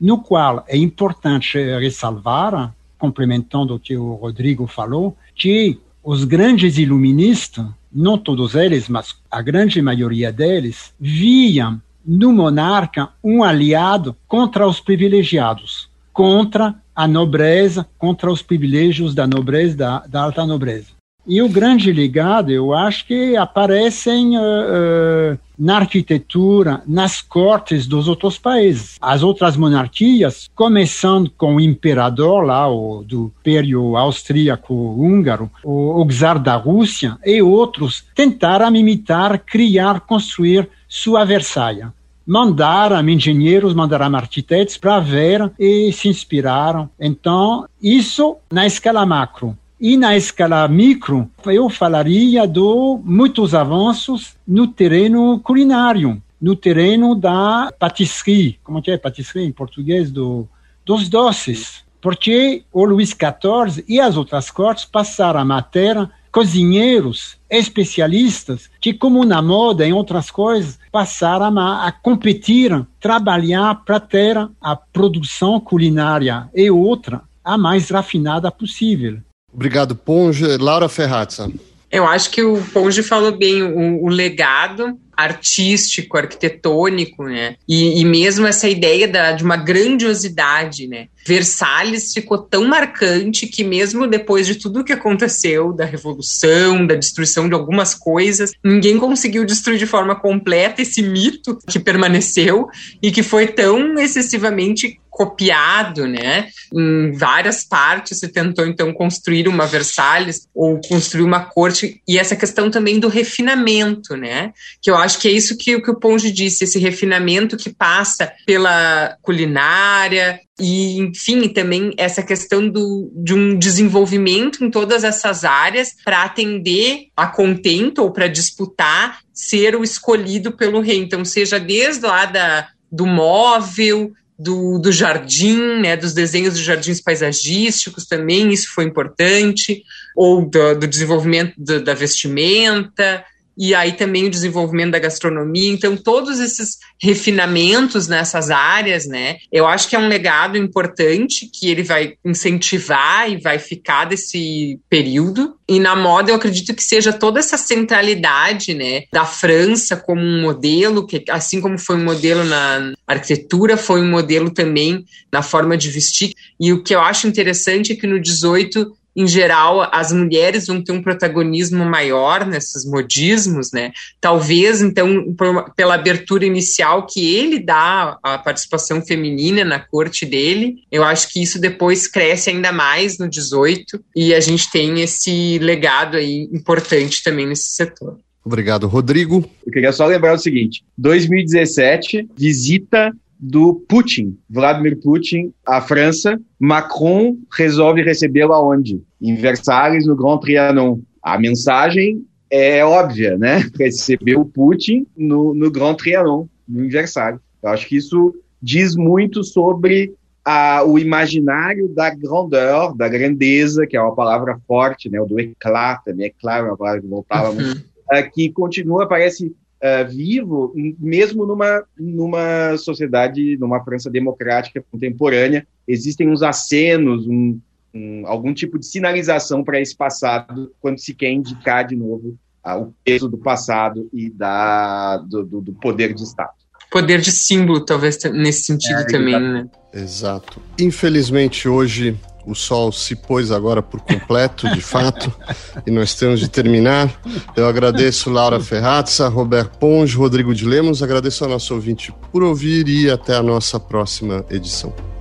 no qual é importante ressalvar, complementando o que o Rodrigo falou, que os grandes iluministas não todos eles, mas a grande maioria deles, viam no monarca um aliado contra os privilegiados, contra a nobreza, contra os privilégios da nobreza, da, da alta nobreza. E o grande legado, eu acho que aparecem uh, uh, na arquitetura, nas cortes dos outros países. As outras monarquias, começando com o imperador lá, o, do Império Austríaco-Húngaro, o, o czar da Rússia e outros, tentaram imitar, criar, construir sua Versailles. mandaram engenheiros, mandaram arquitetos para ver e se inspiraram. Então, isso na escala macro. E na escala micro, eu falaria de muitos avanços no terreno culinário, no terreno da patisserie, como é patisserie em português, do, dos doces. Porque o Luís XIV e as outras cortes passaram a ter cozinheiros especialistas que, como na moda e outras coisas, passaram a, a competir, trabalhar para ter a produção culinária e outra a mais refinada possível. Obrigado, Ponge. Laura Ferrazza. Eu acho que o Ponge falou bem, o, o legado artístico, arquitetônico, né? E, e mesmo essa ideia da, de uma grandiosidade, né? Versalhes ficou tão marcante que mesmo depois de tudo o que aconteceu, da revolução, da destruição de algumas coisas, ninguém conseguiu destruir de forma completa esse mito que permaneceu e que foi tão excessivamente copiado, né? Em várias partes se tentou então construir uma Versalhes ou construir uma corte e essa questão também do refinamento, né? Que eu acho que é isso que, que o Ponge disse, esse refinamento que passa pela culinária, e, enfim, também essa questão do, de um desenvolvimento em todas essas áreas para atender a contento ou para disputar ser o escolhido pelo rei. Então, seja desde lá da, do móvel, do, do jardim, né, dos desenhos dos jardins paisagísticos também, isso foi importante, ou do, do desenvolvimento do, da vestimenta, e aí também o desenvolvimento da gastronomia. Então, todos esses refinamentos nessas áreas, né? Eu acho que é um legado importante que ele vai incentivar e vai ficar desse período. E na moda, eu acredito que seja toda essa centralidade, né, da França como um modelo, que assim como foi um modelo na arquitetura, foi um modelo também na forma de vestir. E o que eu acho interessante é que no 18 em geral, as mulheres vão ter um protagonismo maior nesses modismos, né? Talvez, então, por, pela abertura inicial que ele dá à participação feminina na corte dele, eu acho que isso depois cresce ainda mais no 18 e a gente tem esse legado aí importante também nesse setor. Obrigado, Rodrigo. Eu queria só lembrar o seguinte: 2017, visita do Putin, Vladimir Putin, à França. Macron resolve recebê-lo aonde? Em Versalhes, no Grand Trianon. A mensagem é óbvia, né? Receber o Putin no, no Grand Trianon, no Versalhes. Eu acho que isso diz muito sobre a, o imaginário da grandeur, da grandeza, que é uma palavra forte, né? O do éclat também, éclat é uma palavra que voltava muito, uhum. que continua, parece uh, vivo, mesmo numa, numa sociedade, numa França democrática contemporânea. Existem uns acenos, um, um, algum tipo de sinalização para esse passado quando se quer indicar de novo uh, o peso do passado e da, do, do, do poder de Estado poder de símbolo, talvez nesse sentido é, também, né? Exato. Infelizmente, hoje o sol se pôs agora por completo, de fato, e nós temos de terminar. Eu agradeço Laura Ferrazza, Roberto Ponge, Rodrigo de Lemos, agradeço ao nosso ouvinte por ouvir e até a nossa próxima edição.